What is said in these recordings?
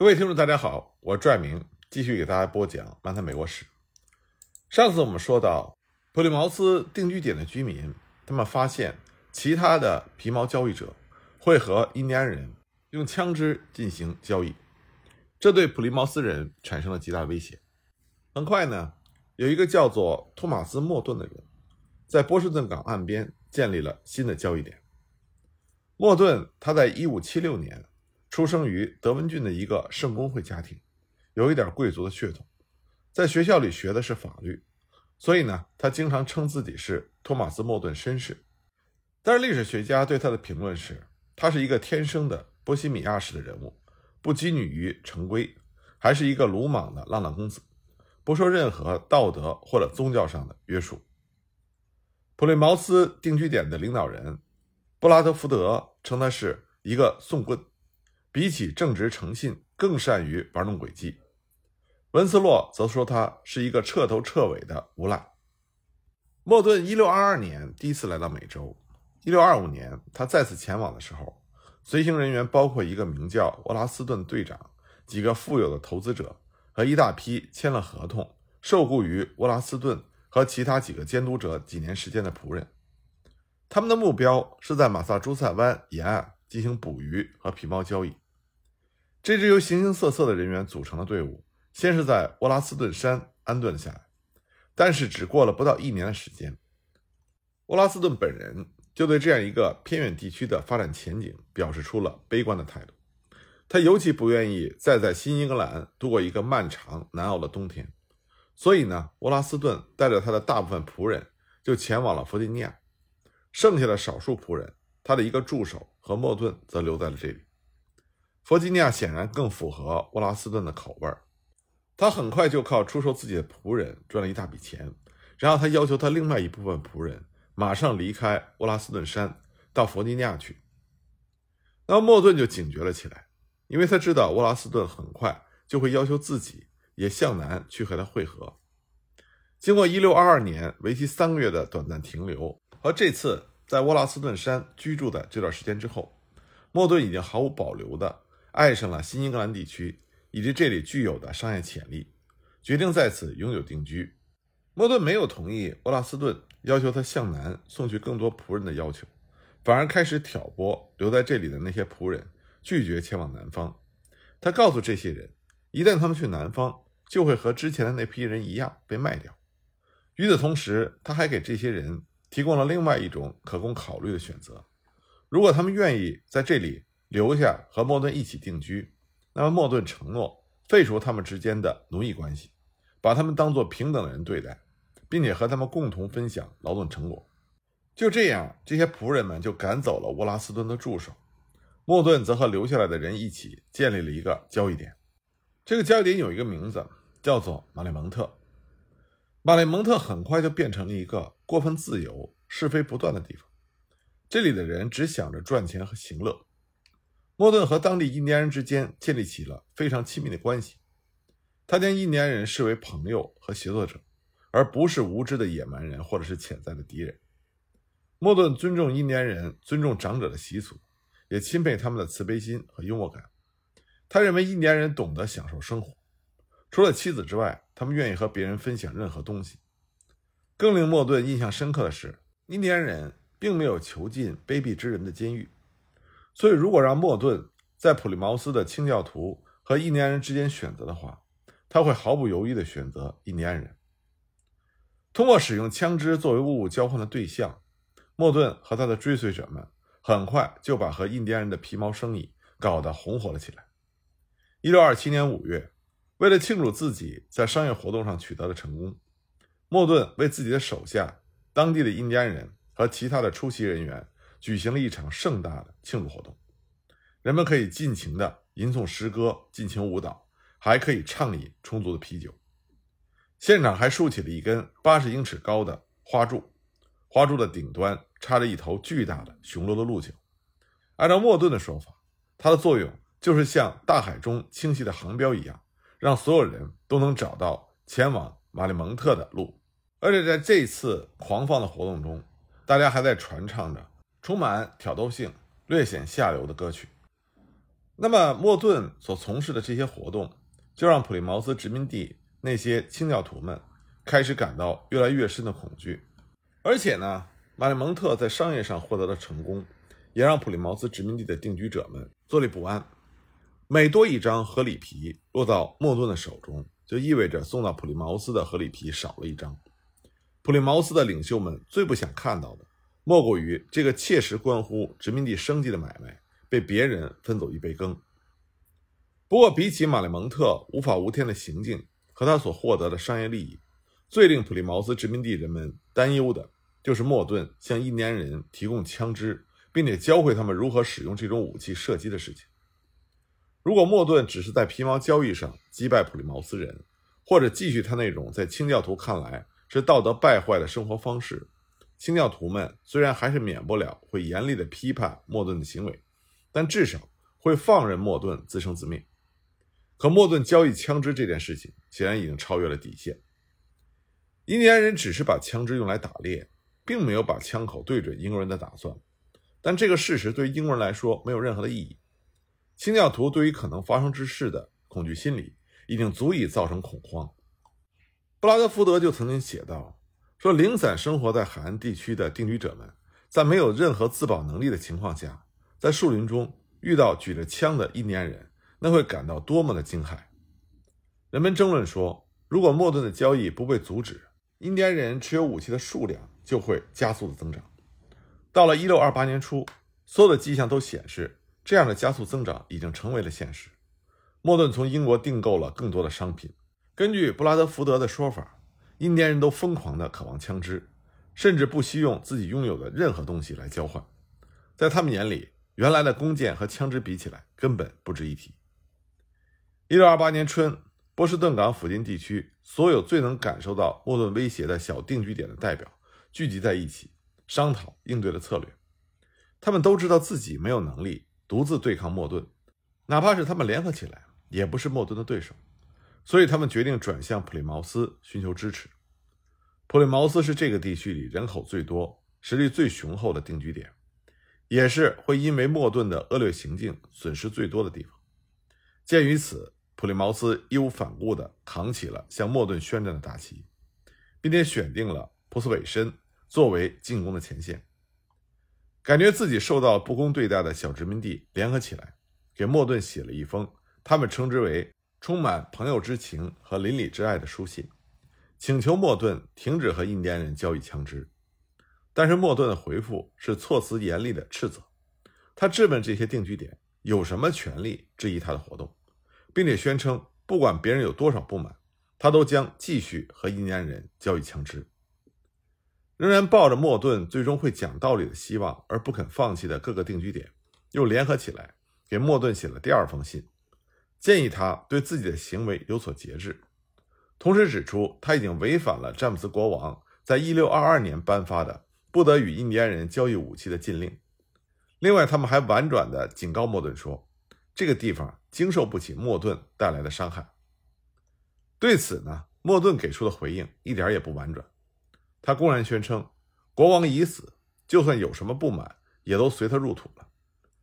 各位听众，大家好，我是拽明继续给大家播讲《漫谈美国史》。上次我们说到，普利茅斯定居点的居民，他们发现其他的皮毛交易者会和印第安人用枪支进行交易，这对普利茅斯人产生了极大威胁。很快呢，有一个叫做托马斯·莫顿的人，在波士顿港岸边建立了新的交易点。莫顿他在1576年。出生于德文郡的一个圣公会家庭，有一点贵族的血统，在学校里学的是法律，所以呢，他经常称自己是托马斯·莫顿绅士。但是历史学家对他的评论是，他是一个天生的波西米亚式的人物，不拘泥于成规，还是一个鲁莽的浪浪公子，不受任何道德或者宗教上的约束。普雷茅斯定居点的领导人布拉德福德称他是一个送棍。比起正直诚信，更善于玩弄诡计。文斯洛则说他是一个彻头彻尾的无赖。莫顿一六二二年第一次来到美洲，一六二五年他再次前往的时候，随行人员包括一个名叫沃拉斯顿队长、几个富有的投资者和一大批签了合同、受雇于沃拉斯顿和其他几个监督者几年时间的仆人。他们的目标是在马萨诸塞湾沿岸进行捕鱼和皮毛交易。这支由形形色色的人员组成的队伍，先是在沃拉斯顿山安顿下来，但是只过了不到一年的时间，沃拉斯顿本人就对这样一个偏远地区的发展前景表示出了悲观的态度。他尤其不愿意再在新英格兰度过一个漫长难熬的冬天，所以呢，沃拉斯顿带着他的大部分仆人就前往了弗吉尼亚，剩下的少数仆人，他的一个助手和莫顿则留在了这里。弗吉尼亚显然更符合沃拉斯顿的口味儿，他很快就靠出售自己的仆人赚了一大笔钱，然后他要求他另外一部分仆人马上离开沃拉斯顿山到弗吉尼亚去。那么莫顿就警觉了起来，因为他知道沃拉斯顿很快就会要求自己也向南去和他会合。经过1622年为期三个月的短暂停留和这次在沃拉斯顿山居住的这段时间之后，莫顿已经毫无保留的。爱上了新英格兰地区以及这里具有的商业潜力，决定在此永久定居。莫顿没有同意沃拉斯顿要求他向南送去更多仆人的要求，反而开始挑拨留在这里的那些仆人拒绝前往南方。他告诉这些人，一旦他们去南方，就会和之前的那批人一样被卖掉。与此同时，他还给这些人提供了另外一种可供考虑的选择：如果他们愿意在这里。留下和莫顿一起定居，那么莫顿承诺废除他们之间的奴役关系，把他们当作平等的人对待，并且和他们共同分享劳动成果。就这样，这些仆人们就赶走了沃拉斯顿的助手，莫顿则和留下来的人一起建立了一个交易点。这个交易点有一个名字，叫做马里蒙特。马里蒙特很快就变成了一个过分自由、是非不断的地方，这里的人只想着赚钱和行乐。莫顿和当地印第安人之间建立起了非常亲密的关系，他将印第安人视为朋友和协作者，而不是无知的野蛮人或者是潜在的敌人。莫顿尊重印第安人尊重长者的习俗，也钦佩他们的慈悲心和幽默感。他认为印第安人懂得享受生活，除了妻子之外，他们愿意和别人分享任何东西。更令莫顿印象深刻的是，印第安人并没有囚禁卑鄙之人的监狱。所以，如果让莫顿在普利茅斯的清教徒和印第安人之间选择的话，他会毫不犹豫地选择印第安人。通过使用枪支作为物物交换的对象，莫顿和他的追随者们很快就把和印第安人的皮毛生意搞得红火了起来。一六二七年五月，为了庆祝自己在商业活动上取得的成功，莫顿为自己的手下、当地的印第安人和其他的出席人员。举行了一场盛大的庆祝活动，人们可以尽情地吟诵诗歌、尽情舞蹈，还可以畅饮充足的啤酒。现场还竖起了一根八十英尺高的花柱，花柱的顶端插着一头巨大的雄鹿的鹿角。按照莫顿的说法，它的作用就是像大海中清晰的航标一样，让所有人都能找到前往马里蒙特的路。而且在这次狂放的活动中，大家还在传唱着。充满挑逗性、略显下流的歌曲。那么莫顿所从事的这些活动，就让普利茅斯殖民地那些清教徒们开始感到越来越深的恐惧。而且呢，马里蒙特在商业上获得的成功，也让普利茅斯殖民地的定居者们坐立不安。每多一张合里皮落到莫顿的手中，就意味着送到普利茅斯的合里皮少了一张。普利茅斯的领袖们最不想看到的，莫过于这个切实关乎殖民地生计的买卖被别人分走一杯羹。不过，比起马里蒙特无法无天的行径和他所获得的商业利益，最令普利茅斯殖民地人们担忧的，就是莫顿向印第安人提供枪支，并且教会他们如何使用这种武器射击的事情。如果莫顿只是在皮毛交易上击败普利茅斯人，或者继续他那种在清教徒看来是道德败坏的生活方式，清教徒们虽然还是免不了会严厉地批判莫顿的行为，但至少会放任莫顿自生自灭。可莫顿交易枪支这件事情显然已经超越了底线。印第安人只是把枪支用来打猎，并没有把枪口对准英国人的打算，但这个事实对于英国人来说没有任何的意义。清教徒对于可能发生之事的恐惧心理已经足以造成恐慌。布拉德福德就曾经写道：“说零散生活在海岸地区的定居者们，在没有任何自保能力的情况下，在树林中遇到举着枪的印第安人，那会感到多么的惊骇。”人们争论说，如果莫顿的交易不被阻止，印第安人持有武器的数量就会加速的增长。到了1628年初，所有的迹象都显示。这样的加速增长已经成为了现实。莫顿从英国订购了更多的商品。根据布拉德福德的说法，印第安人都疯狂地渴望枪支，甚至不惜用自己拥有的任何东西来交换。在他们眼里，原来的弓箭和枪支比起来根本不值一提。1628年春，波士顿港附近地区所有最能感受到莫顿威胁的小定居点的代表聚集在一起，商讨应对的策略。他们都知道自己没有能力。独自对抗莫顿，哪怕是他们联合起来，也不是莫顿的对手。所以他们决定转向普利茅斯寻求支持。普利茅斯是这个地区里人口最多、实力最雄厚的定居点，也是会因为莫顿的恶劣行径损失最多的地方。鉴于此，普利茅斯义无反顾地扛起了向莫顿宣战的大旗，并且选定了普斯韦申作为进攻的前线。感觉自己受到不公对待的小殖民地联合起来，给莫顿写了一封他们称之为充满朋友之情和邻里之爱的书信，请求莫顿停止和印第安人交易枪支。但是莫顿的回复是措辞严厉的斥责，他质问这些定居点有什么权利质疑他的活动，并且宣称不管别人有多少不满，他都将继续和印第安人交易枪支。仍然抱着莫顿最终会讲道理的希望而不肯放弃的各个定居点，又联合起来给莫顿写了第二封信，建议他对自己的行为有所节制，同时指出他已经违反了詹姆斯国王在一六二二年颁发的不得与印第安人交易武器的禁令。另外，他们还婉转地警告莫顿说，这个地方经受不起莫顿带来的伤害。对此呢，莫顿给出的回应一点也不婉转。他公然宣称，国王已死，就算有什么不满，也都随他入土了。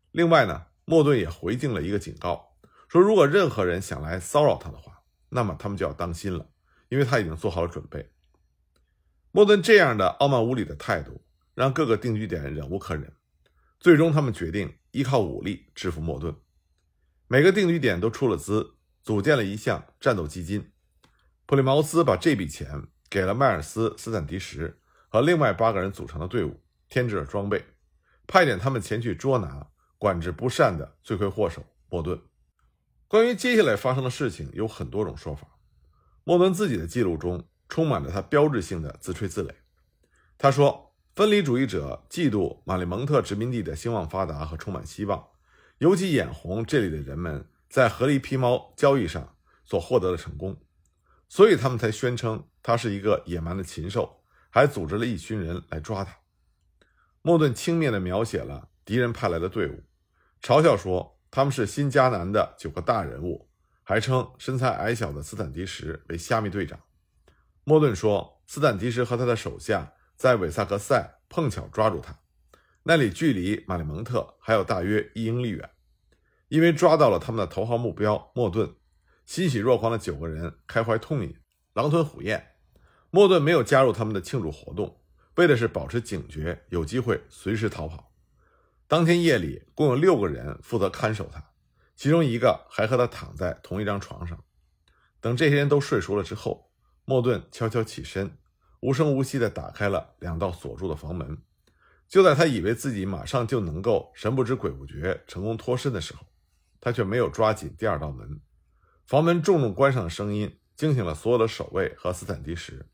另外呢，莫顿也回敬了一个警告，说如果任何人想来骚扰他的话，那么他们就要当心了，因为他已经做好了准备。莫顿这样的傲慢无礼的态度，让各个定居点忍无可忍，最终他们决定依靠武力制服莫顿。每个定居点都出了资，组建了一项战斗基金。普利茅斯把这笔钱。给了迈尔斯·斯坦迪什和另外八个人组成的队伍添置了装备，派遣他们前去捉拿管制不善的罪魁祸首莫顿。关于接下来发生的事情，有很多种说法。莫顿自己的记录中充满着他标志性的自吹自擂。他说：“分离主义者嫉妒马里蒙特殖民地的兴旺发达和充满希望，尤其眼红这里的人们在合力皮毛交易上所获得的成功，所以他们才宣称。”他是一个野蛮的禽兽，还组织了一群人来抓他。莫顿轻蔑地描写了敌人派来的队伍，嘲笑说他们是新迦南的九个大人物，还称身材矮小的斯坦迪什为虾米队长。莫顿说，斯坦迪什和他的手下在韦萨克塞碰巧抓住他，那里距离马里蒙特还有大约一英里远。因为抓到了他们的头号目标莫顿，欣喜若狂的九个人开怀痛饮，狼吞虎咽。莫顿没有加入他们的庆祝活动，为的是保持警觉，有机会随时逃跑。当天夜里，共有六个人负责看守他，其中一个还和他躺在同一张床上。等这些人都睡熟了之后，莫顿悄悄起身，无声无息地打开了两道锁住的房门。就在他以为自己马上就能够神不知鬼不觉成功脱身的时候，他却没有抓紧第二道门。房门重重关上的声音惊醒了所有的守卫和斯坦迪什。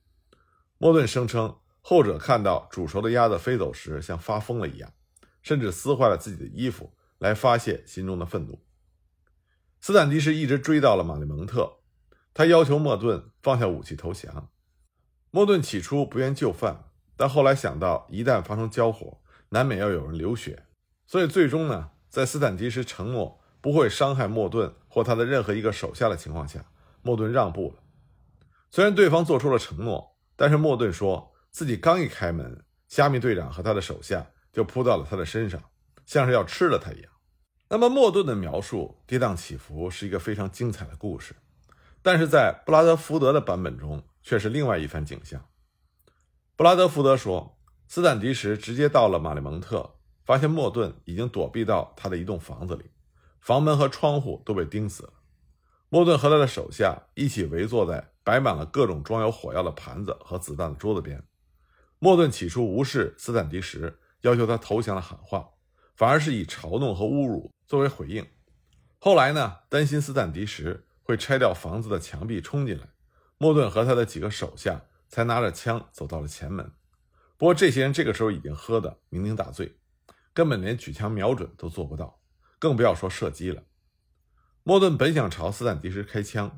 莫顿声称，后者看到煮熟的鸭子飞走时像发疯了一样，甚至撕坏了自己的衣服来发泄心中的愤怒。斯坦迪什一直追到了玛丽蒙特，他要求莫顿放下武器投降。莫顿起初不愿就范。但后来想到，一旦发生交火，难免要有人流血，所以最终呢，在斯坦迪什承诺不会伤害莫顿或他的任何一个手下的情况下，莫顿让步了。虽然对方做出了承诺，但是莫顿说自己刚一开门，虾米队长和他的手下就扑到了他的身上，像是要吃了他一样。那么莫顿的描述跌宕起伏，是一个非常精彩的故事，但是在布拉德福德的版本中却是另外一番景象。布拉德福德说，斯坦迪什直接到了玛丽蒙特，发现莫顿已经躲避到他的一栋房子里，房门和窗户都被钉死了。莫顿和他的手下一起围坐在摆满了各种装有火药的盘子和子弹的桌子边。莫顿起初无视斯坦迪什要求他投降的喊话，反而是以嘲弄和侮辱作为回应。后来呢，担心斯坦迪什会拆掉房子的墙壁冲进来，莫顿和他的几个手下。才拿着枪走到了前门，不过这些人这个时候已经喝得酩酊大醉，根本连举枪瞄准都做不到，更不要说射击了。莫顿本想朝斯坦迪什开枪，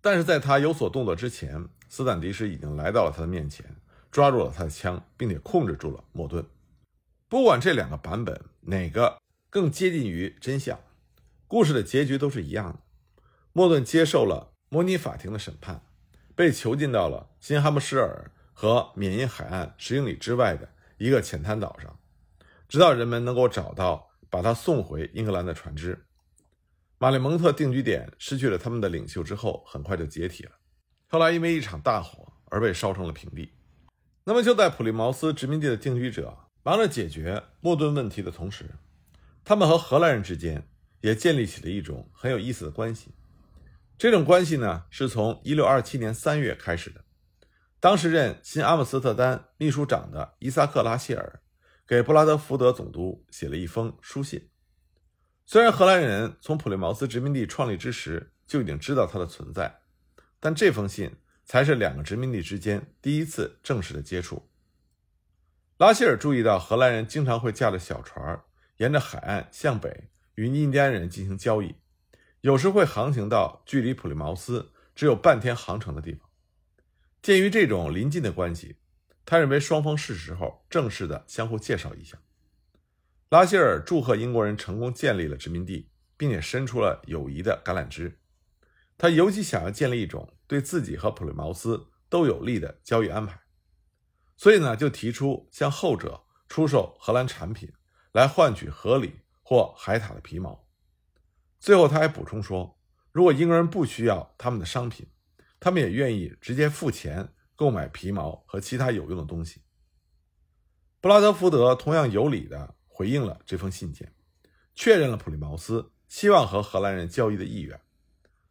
但是在他有所动作之前，斯坦迪什已经来到了他的面前，抓住了他的枪，并且控制住了莫顿。不管这两个版本哪个更接近于真相，故事的结局都是一样的。莫顿接受了模拟法庭的审判。被囚禁到了新哈姆施尔和缅因海岸十英里之外的一个浅滩岛上，直到人们能够找到把他送回英格兰的船只。马里蒙特定居点失去了他们的领袖之后，很快就解体了。后来因为一场大火而被烧成了平地。那么就在普利茅斯殖民地的定居者忙着解决莫顿问题的同时，他们和荷兰人之间也建立起了一种很有意思的关系。这种关系呢，是从1627年3月开始的。当时任新阿姆斯特丹秘书长的伊萨克·拉谢尔给布拉德福德总督写了一封书信。虽然荷兰人从普利茅斯殖民地创立之时就已经知道它的存在，但这封信才是两个殖民地之间第一次正式的接触。拉希尔注意到，荷兰人经常会驾着小船沿着海岸向北与印第安人进行交易。有时会航行到距离普利茅斯只有半天航程的地方。鉴于这种临近的关系，他认为双方是时候正式的相互介绍一下。拉希尔祝贺英国人成功建立了殖民地，并且伸出了友谊的橄榄枝。他尤其想要建立一种对自己和普利茅斯都有利的交易安排，所以呢，就提出向后者出售荷兰产品，来换取河里或海獭的皮毛。最后，他还补充说，如果英国人不需要他们的商品，他们也愿意直接付钱购买皮毛和其他有用的东西。布拉德福德同样有理地回应了这封信件，确认了普利茅斯希望和荷兰人交易的意愿，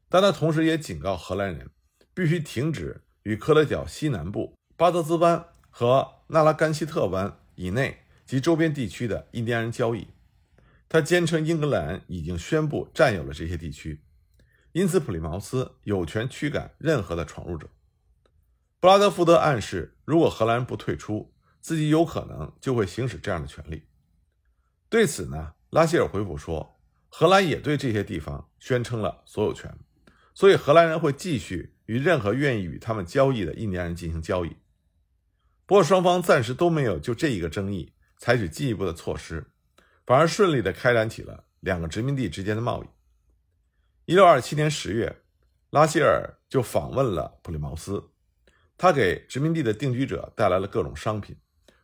但他同时也警告荷兰人必须停止与科德角西南部巴德兹湾和纳拉甘西特湾以内及周边地区的印第安人交易。他坚称英格兰已经宣布占有了这些地区，因此普利茅斯有权驱赶任何的闯入者。布拉德福德暗示，如果荷兰人不退出，自己有可能就会行使这样的权利。对此呢，拉希尔回复说，荷兰也对这些地方宣称了所有权，所以荷兰人会继续与任何愿意与他们交易的印第安人进行交易。不过，双方暂时都没有就这一个争议采取进一步的措施。反而顺利地开展起了两个殖民地之间的贸易。一六二七年十月，拉希尔就访问了普利茅斯，他给殖民地的定居者带来了各种商品，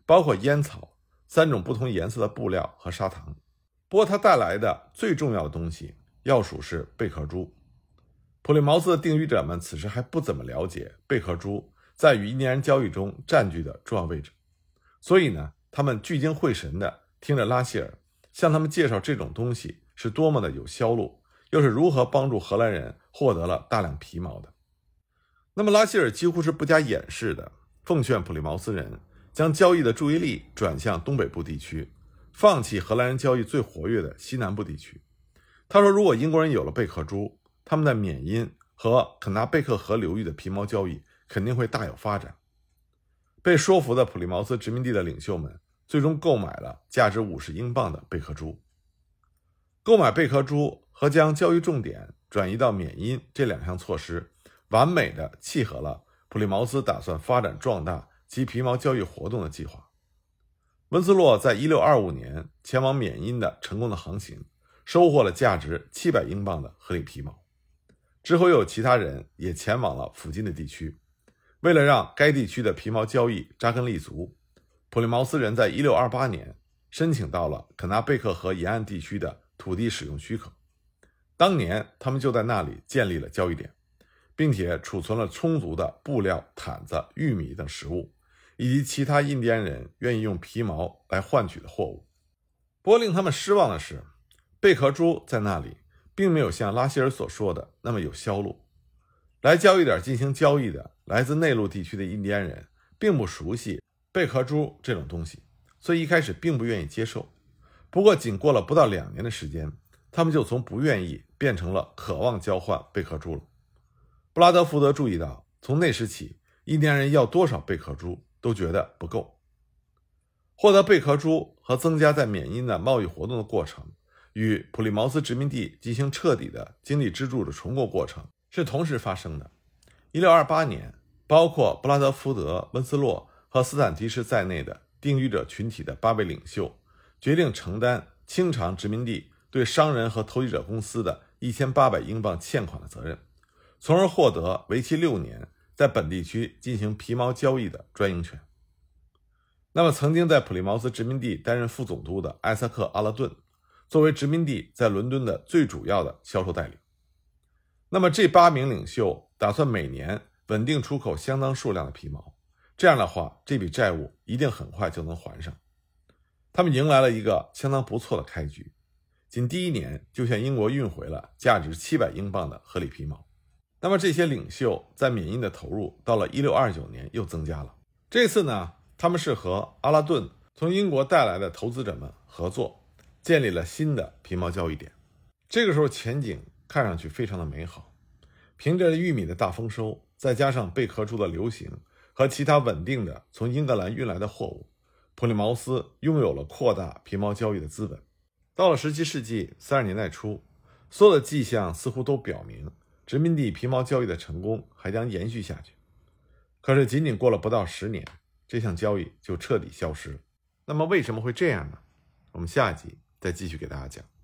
包括烟草、三种不同颜色的布料和砂糖。不过，他带来的最重要的东西要数是贝壳珠。普利茅斯的定居者们此时还不怎么了解贝壳珠在与印第安人交易中占据的重要位置，所以呢，他们聚精会神地听着拉希尔向他们介绍这种东西是多么的有销路，又是如何帮助荷兰人获得了大量皮毛的。那么，拉希尔几乎是不加掩饰的奉劝普利茅斯人将交易的注意力转向东北部地区。放弃荷兰人交易最活跃的西南部地区。他说：“如果英国人有了贝壳珠，他们在缅因和肯纳贝克河流域的皮毛交易肯定会大有发展。”被说服的普利茅斯殖民地的领袖们最终购买了价值五十英镑的贝壳珠。购买贝壳珠和将交易重点转移到缅因这两项措施，完美的契合了普利茅斯打算发展壮大其皮毛交易活动的计划。温斯洛在1625年前往缅因的成功的航行，收获了价值700英镑的合理皮毛。之后又有其他人也前往了附近的地区。为了让该地区的皮毛交易扎根立足，普利茅斯人在1628年申请到了肯纳贝克河沿岸地区的土地使用许可。当年他们就在那里建立了交易点，并且储存了充足的布料、毯子、玉米等食物。以及其他印第安人愿意用皮毛来换取的货物。不过令他们失望的是，贝壳珠在那里并没有像拉希尔所说的那么有销路。来交易点进行交易的来自内陆地区的印第安人并不熟悉贝壳珠这种东西，所以一开始并不愿意接受。不过仅过了不到两年的时间，他们就从不愿意变成了渴望交换贝壳珠了。布拉德福德注意到，从那时起，印第安人要多少贝壳珠？都觉得不够。获得贝壳珠和增加在缅因的贸易活动的过程，与普利茅斯殖民地进行彻底的经济支柱的重构过程是同时发生的。1628年，包括布拉德福德、温斯洛和斯坦提什在内的定居者群体的八位领袖决定承担清偿殖民地对商人和投机者公司的一千八百英镑欠款的责任，从而获得为期六年。在本地区进行皮毛交易的专营权。那么，曾经在普利茅斯殖民地担任副总督的艾萨克·阿勒顿，作为殖民地在伦敦的最主要的销售代理。那么，这八名领袖打算每年稳定出口相当数量的皮毛，这样的话，这笔债务一定很快就能还上。他们迎来了一个相当不错的开局，仅第一年就向英国运回了价值七百英镑的合理皮毛。那么这些领袖在缅因的投入，到了一六二九年又增加了。这次呢，他们是和阿拉顿从英国带来的投资者们合作，建立了新的皮毛交易点。这个时候前景看上去非常的美好。凭着玉米的大丰收，再加上贝壳珠的流行和其他稳定的从英格兰运来的货物，普利茅斯拥有了扩大皮毛交易的资本。到了17世纪30年代初，所有的迹象似乎都表明。殖民地皮毛交易的成功还将延续下去，可是仅仅过了不到十年，这项交易就彻底消失了。那么为什么会这样呢？我们下一集再继续给大家讲。